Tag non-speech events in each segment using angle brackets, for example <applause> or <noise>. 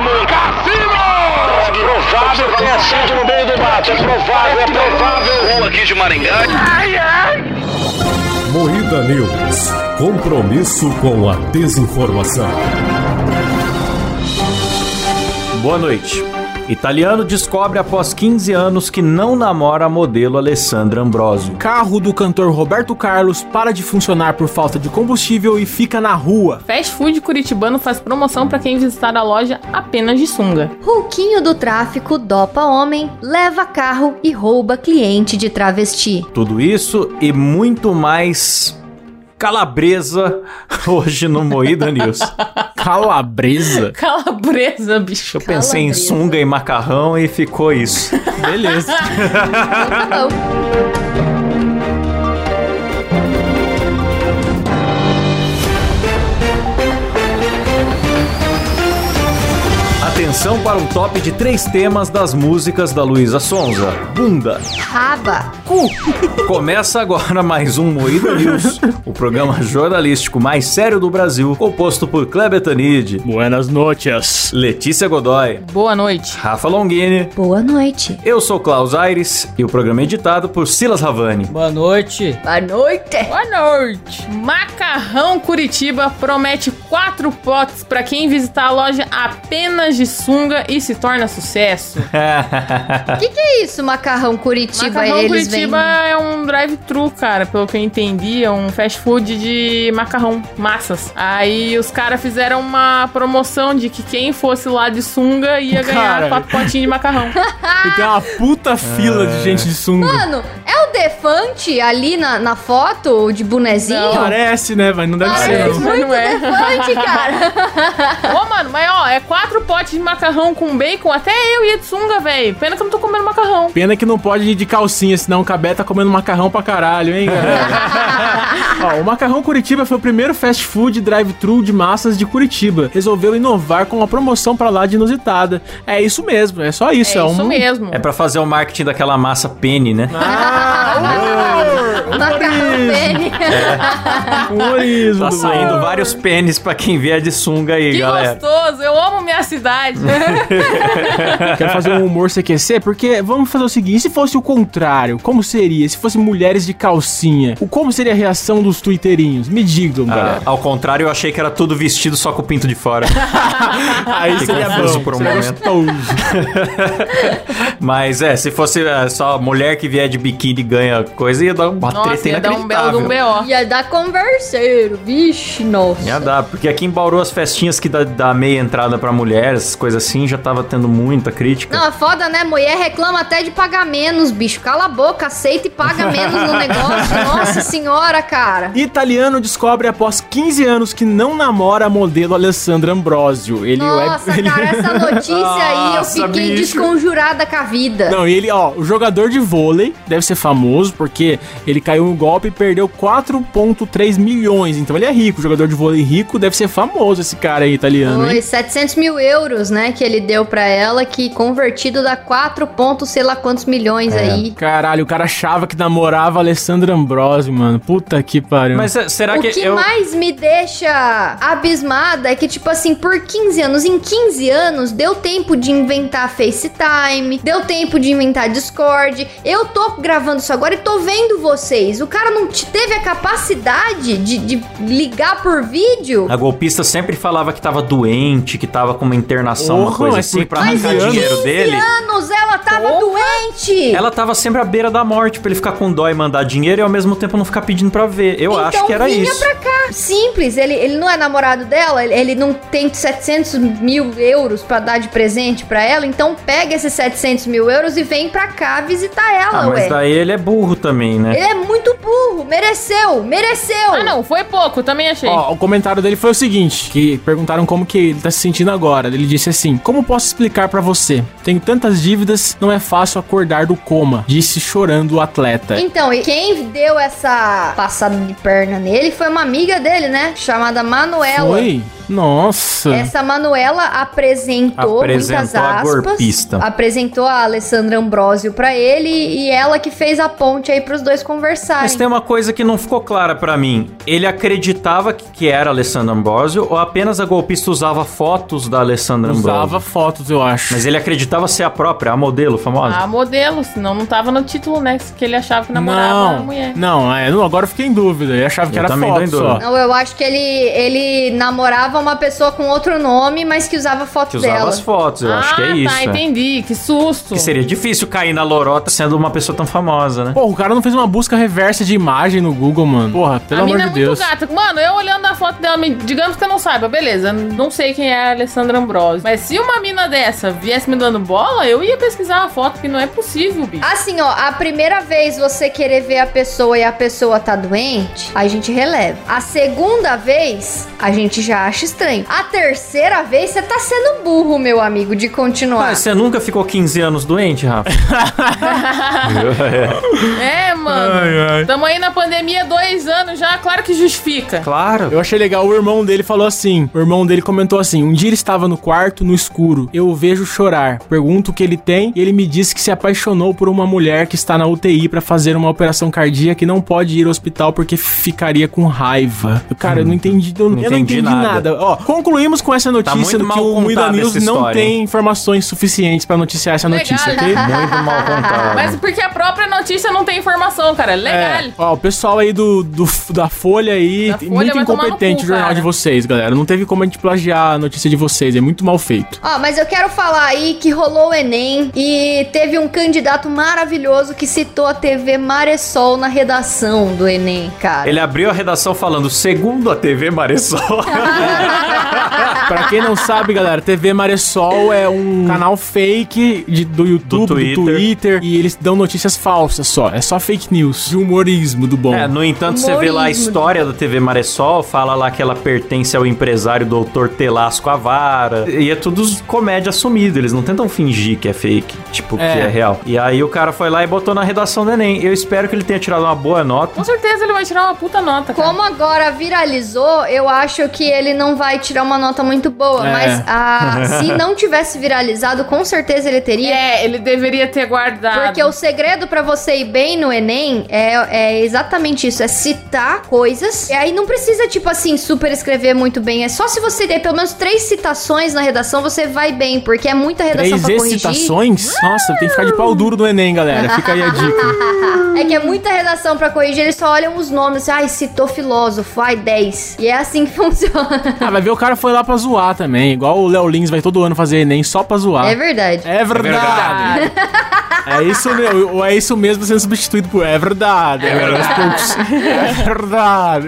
mesmo. Cassino! É provável que tenha sido no meio do mato. É provável, é provável. Rua aqui de Maringá. Ai, ai. Moída News. Compromisso com a desinformação. Boa noite. Italiano descobre após 15 anos que não namora a modelo Alessandra Ambrosio. Carro do cantor Roberto Carlos para de funcionar por falta de combustível e fica na rua. Fast Food Curitibano faz promoção para quem visitar a loja apenas de sunga. Hulquinho do tráfico dopa homem, leva carro e rouba cliente de travesti. Tudo isso e muito mais calabresa hoje no Moída News. Calabresa? Calabresa, bicho. Eu pensei em sunga e macarrão e ficou isso. Beleza. <laughs> Atenção para um top de três temas das músicas da Luísa Sonza. Bunda. Raba. Começa agora <laughs> mais um Moída News, o programa jornalístico mais sério do Brasil, composto por Kleber Tanid, Buenas noches. Letícia Godoy, Boa noite. Rafa Longini. Boa noite. Eu sou Klaus Aires e o programa é editado por Silas Ravani. Boa noite. Boa noite. Boa noite. Macarrão Curitiba promete quatro potes para quem visitar a loja apenas de sunga e se torna sucesso. <laughs> O que, que é isso, macarrão Curitiba? Macarrão Eles Curitiba vendem. é um drive-thru, cara, pelo que eu entendi, é um fast food de macarrão, massas. Aí os caras fizeram uma promoção de que quem fosse lá de sunga ia ganhar Cara. quatro potinhos de macarrão. <laughs> E tem uma puta fila de gente de sunga. Mano, é o Defante ali na, na foto de bonezinho? Parece, né, mas não deve ser. Parece não. Mas muito não é. Defante, cara. <laughs> Ô, mano, mas ó, é quatro potes de macarrão com bacon. Até eu ia de sunga, velho. Pena que eu não tô comendo macarrão. Pena que não pode ir de calcinha, senão o Cabé tá comendo macarrão pra caralho, hein, galera? <laughs> Ó, o Macarrão Curitiba foi o primeiro fast food drive-thru de massas de Curitiba. Resolveu inovar com uma promoção pra lá de inusitada. É isso mesmo, é só isso. é um... isso mesmo. É pra fazer o marketing daquela massa penne, né? <laughs> Macarrão pene. Humorismo Tá do saindo vários pênis pra quem vier de sunga aí, Que galera. gostoso, eu amo minha cidade. <laughs> Quero fazer um humor CQC, porque vamos fazer o seguinte: e se fosse o contrário, como seria? Se fosse mulheres de calcinha, o como seria a reação dos twitteirinhos? Me digam, Ah, galera. ao contrário, eu achei que era tudo vestido só com o pinto de fora. <laughs> Aí fiquei seria confuso bom, por um seria momento. <laughs> Mas é, se fosse é, só mulher que vier de biquíni ganha coisa, ia dar uma Nossa, treta ia dar um belo um. BO. Ia dar converseiro, vixe, nossa. Ia dar, porque aqui em Bauru as festinhas que dá, dá meia entrada pra mulheres, essas coisas assim, já tava tendo muita crítica. Não, é foda, né? Mulher reclama até de pagar menos, bicho. Cala a boca, aceita e paga menos no negócio. <laughs> Nossa senhora, cara. Italiano descobre após 15 anos que não namora a modelo Alessandra Ambrosio. Ele Nossa, é, ele... cara, essa notícia aí eu fiquei bicho. desconjurada com a vida. Não, e ele, ó, o jogador de vôlei deve ser famoso porque ele caiu no golpe e perdeu 4,3 milhões. Então ele é rico, jogador de vôlei rico, deve ser famoso esse cara aí italiano, Foi hein? 700 mil euros, né, que ele deu pra ela, que convertido dá 4 pontos, sei lá quantos milhões É. aí. Caralho, o cara achava que namorava Alessandra Ambrosio, mano. Puta que pariu. Mas é, será o que, que eu. mais me deixa abismada é que, tipo assim, por 15 anos, em 15 anos, deu tempo de inventar FaceTime, deu tempo de inventar Discord. Eu tô gravando isso agora e tô vendo vocês. O cara não te- teve a capacidade de, de ligar por vídeo? A golpista sempre falava que tava doente, que tava com uma internação, uma coisa mas assim, pra 15 arrancar anos? dinheiro dele. anos ela tava doente! Ela tava sempre à beira da morte pra ele ficar com dó e mandar dinheiro e ao mesmo tempo não ficar pedindo pra ver. Eu acho Então que era vinha isso. pra cá. Simples, ele, ele não é namorado dela, ele, ele não tem 700 mil euros pra dar de presente pra ela, então pega esses 700 mil euros e vem pra cá visitar ela, Ah, ué. mas daí ele é burro também, né? Ele é muito burro, mereceu, mereceu. Ah, não, foi pouco, também achei. Ó, o comentário dele foi o seguinte, que perguntaram como que ele tá se sentindo agora. Ele disse assim: "Como posso explicar pra você? Tenho tantas dívidas, não é fácil acordar do coma", disse chorando o atleta. Então, e quem deu essa passada de perna nele foi uma amiga dele, né? Chamada Manuela. Foi? Nossa. Essa Manuela apresentou, Apresentou muitas a aspas. golpista. Apresentou a Alessandra Ambrosio pra ele e ela que fez a ponte aí pros dois conversarem. Mas tem uma coisa que não ficou clara pra mim. Ele acreditava que, que era Alessandra Ambrosio ou apenas a golpista usava fotos da Alessandra Ambrosio? Usava fotos, eu acho. Mas ele acreditava ser a própria, a modelo famosa? A modelo, senão não tava no título, né? Que ele achava que namorava a não, mulher. não, é, não, agora eu fiquei em dúvida. Eu achava que Eu era também tô em foto só. dúvida. Não, eu acho que ele, ele namorava uma pessoa com outro nome, mas que usava foto que usava dela. as fotos, eu ah, acho que é isso. tá, é. entendi. Que susto. Que seria difícil cair na lorota sendo uma pessoa tão famosa, né? Pô, o cara não fez uma busca reversa de imagem no Google, mano. Porra, pelo a amor mina de é Deus. muito gata. Mano, eu olhando a foto dela, digamos que eu não saiba, beleza. Não sei quem é a Alessandra Ambrosio. Mas se uma mina dessa viesse me dando bola, eu ia pesquisar a foto, que não é possível, bicho. Assim, ó, a primeira vez você querer ver a pessoa e a pessoa tá doente, a gente releva. A segunda vez, a gente já acha estranho. A terceira vez, você tá sendo burro, meu amigo, de continuar. Mas você nunca ficou 15 anos doente, Rafa? <laughs> É, mano. Ai, ai. Tamo aí na pandemia dois anos já, claro que justifica. claro. Eu achei legal, o irmão dele falou assim. O irmão dele comentou assim: um dia ele estava no quarto, no escuro. Eu o vejo chorar. Pergunto o que ele tem e ele me disse que se apaixonou por uma mulher que está na UTI para fazer uma operação cardíaca e não pode ir ao hospital porque ficaria com raiva. Cara, eu não entendi. Eu, Não eu não entendi entendi nada. nada. Ó, concluímos com essa notícia muito do que o contada News não história, tem hein? informações suficientes para noticiar essa Legal, notícia, ok? <laughs> Muito mal contado. Mas porque a própria notícia não tem informação, cara. Legal. É, ó, o pessoal aí do, do- da Folha aí, Da Folha muito incompetente cu, o jornal cara. de vocês, galera. Não teve como a gente plagiar a notícia de vocês, é muito mal feito. Ó, mas eu quero falar aí que rolou o Enem e teve um candidato maravilhoso que citou a TV Maresol na redação do Enem, cara. Ele abriu a redação falando, segundo a TV Maressol. <laughs> pra quem não sabe, galera, TV Maressol é um canal fake de- do YouTube, do Twitter. Twitter. e eles dão notícias falsas só. É só fake news, de humorismo do bom. É, no entanto, você vê lá a Humorismo. história da TV Maressol, fala lá que ela pertence ao empresário doutor Telasco Avara. E é tudo comédia assumido, eles não tentam fingir que é fake, tipo, É. que é real. E aí o cara foi lá e botou na redação do Enem. Eu espero que ele tenha tirado uma boa nota. Com certeza ele vai tirar uma puta nota, cara. Como agora viralizou, eu acho que ele não vai tirar uma nota muito boa. É. Mas ah, <laughs> se não tivesse viralizado, com certeza ele teria. É, ele deveria ter guardado. Porque o segredo pra você ir bem no Enem é, é exatamente isso: é citar coisas. E aí não precisa, tipo assim, super escrever muito bem. É só se você der pelo menos três citações na redação, você vai bem, porque é muita redação Três pra corrigir. excitações? Nossa, tem que ficar de pau duro no Enem, galera. Fica aí a dica. <laughs> É que é muita redação pra corrigir, eles só olham os nomes, assim, ai, citou filósofo, ai, 10. E é assim que <laughs> funciona. Ah, vai ver o cara foi lá pra zoar também. Igual o Léo Lins vai todo ano fazer Enem só pra zoar. É verdade. É verdade. É isso mesmo. É isso mesmo sendo substituído por é verdade. É verdade. É verdade.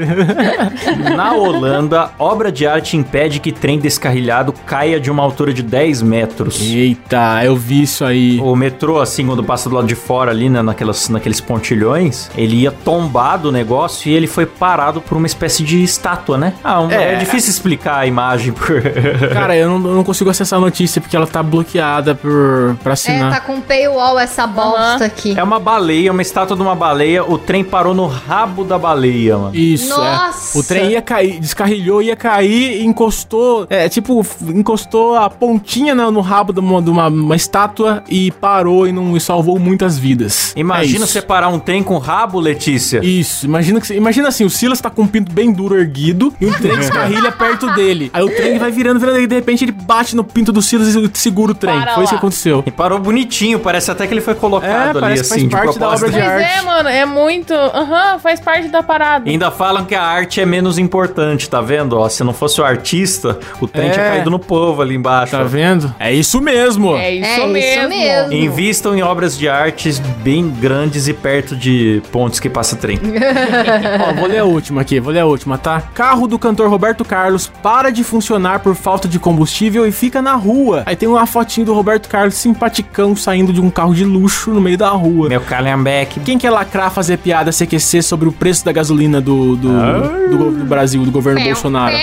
Na Holanda, obra de arte impede que trem descarrilhado caia de uma altura de 10 metros. Eita, eu vi isso aí. O metrô, assim, quando passa do lado de fora ali, né, naquelas, naqueles pontilhões, ele ia tombar do negócio e ele foi parado por uma espécie de estátua, né? Ah, um- é. difícil explicar a imagem por... <laughs> Cara, eu não, eu não consigo acessar a notícia porque ela tá bloqueada por, pra É, assinar. tá com paywall essa bosta aqui. É uma baleia, uma estátua de uma baleia. O trem parou no rabo da baleia, mano. Isso, Nossa! é. O trem ia cair, descarrilhou, ia cair, encostou, é, tipo, encostou a pontinha no, no rabo de uma, de uma- uma estátua e parou e não e salvou muitas vidas. Imagina é você isso. parar um trem com rabo, Letícia. Isso, imagina, que, você- imagina assim, o Silas tá com um pinto bem duro erguido e um trem <laughs> descarrilha perto dele. Aí o trem vai virando, virando, e de repente ele bate no pinto do Silas e segura o trem. Para Foi isso que lá. aconteceu. E parou bonitinho, parece até que ele foi É, colocado ali, parece que faz assim, de parte da obra de Pois arte. é, mano, é muito. Aham, faz parte da parada. E Ainda falam que a arte é menos importante, tá vendo? Ó, se não fosse o artista, o trem É. tinha caído no povo ali embaixo. Tá vendo? É isso mesmo. É isso, É isso mesmo. mesmo. Invistam em obras de artes bem grandes e perto de pontes que passa trem. <laughs> Ó, vou ler a última aqui, vou ler a última, tá? Carro do cantor Roberto Carlos para de funcionar por falta de combustível e fica na rua. Aí tem uma fotinho do Roberto Carlos simpaticão saindo de um carro de luxo no meio da rua. Meu calhambeque. Quem quer lacrar, fazer piada, CQC sobre o preço da gasolina do, do, do, do Brasil, do governo Bolsonaro?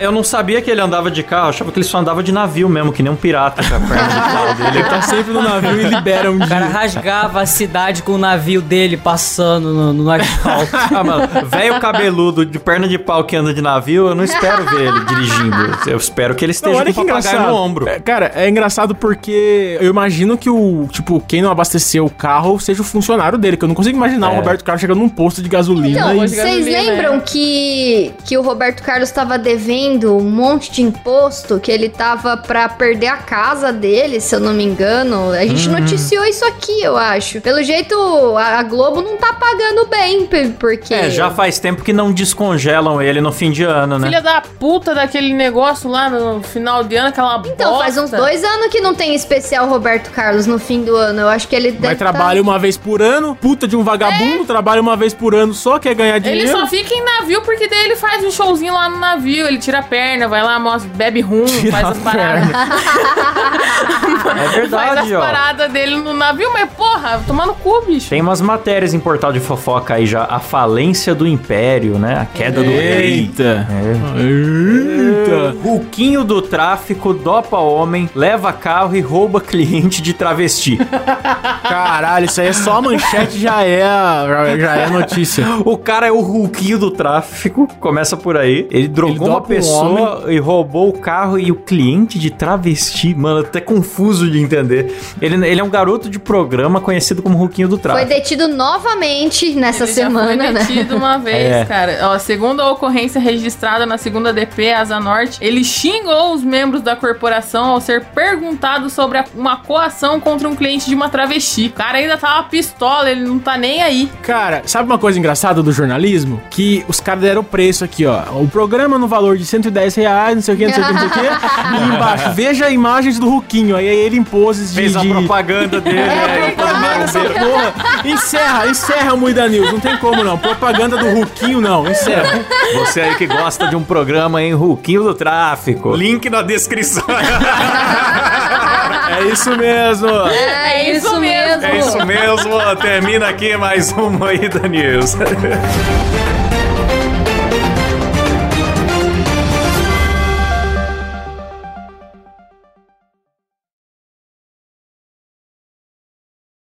Eu não sabia que ele andava de carro, eu achava que ele só andava de navio mesmo, que nem um pirata com a perna de pau dele. Ele tá sempre no navio e libera um O cara dia. rasgava a cidade com o navio dele passando no, no asfalto. Ah, mano, velho cabeludo de perna de pau que anda de navio, eu não espero ver ele dirigindo. Eu espero que ele esteja olha com o papagaio engraçado. no ombro. É, cara, é engraçado porque eu imagino que o, tipo, quem não abasteceu o carro seja o funcionário dele, que eu não consigo imaginar o É. Roberto Carlos chegando num posto de gasolina Então, e... vocês gasolina, lembram é. que, que o Roberto Carlos estava devendo um monte de imposto, que ele tava pra perder a casa dele, se eu não me engano? A gente noticiou isso aqui, eu acho. Pelo jeito, a, Globo não tá pagando bem, porque... É, já faz tempo que não descongelam ele no fim de ano, né? Filha da puta daquele negócio lá no final de ano, aquela Então, faz uns bosta. dois anos que não tem especial Roberto Carlos no fim do ano. Eu acho que ele Mas deve tá- trabalha uma vez por ano, puta de um vagabundo, trabalha uma vez por ano, só quer ganhar dinheiro. Ele só fica em navio porque daí ele faz um showzinho lá no navio. Ele tira a perna, vai lá, mostra, bebe rum, Tira faz as paradas. É faz verdade, as ó. paradas dele no navio, mas porra, tomando cu, bicho. Tem umas matérias em portal de fofoca aí já. A falência do império, né? A queda do rei. Eita. É. Eita. Ruquinho do tráfico dopa homem, leva carro e rouba cliente de travesti. Caralho, isso aí é só a manchete, já é, já, é notícia. O cara é o Ruquinho do tráfico, começa por aí. Ele drogou Ele uma dopa um pessoa e roubou o carro e o cliente de travesti. Mano, até confuso de entender. Ele, ele é um garoto de programa conhecido como Ruquinho do Foi tráfico. detido novamente nessa Ele semana, já foi né? detido uma vez, É. cara. Ó, segundo a ocorrência registrada na segunda DP Asa Norte, ele xingou os membros da corporação ao ser perguntado sobre uma coação contra um cliente de uma travesti. O cara ainda tava pistola, ele não tá nem aí. Cara, sabe uma coisa engraçada do jornalismo? Que os caras deram o preço aqui, ó. O programa no valor de 110 reais, não sei o que, não sei o que, não sei o que. <laughs> E embaixo, veja imagens do Ruquinho. Aí ele poses de... Fez a de... propaganda dele. É, aí, propaganda essa porra. Encerra, encerra, Muida News. Não tem como não. Propaganda do Ruquinho, não. Encerra. Você aí que gosta de um programa em Ruquinho do Tráfico. Link na descrição. É isso mesmo. É isso mesmo. É isso mesmo. Termina aqui mais um Moída News.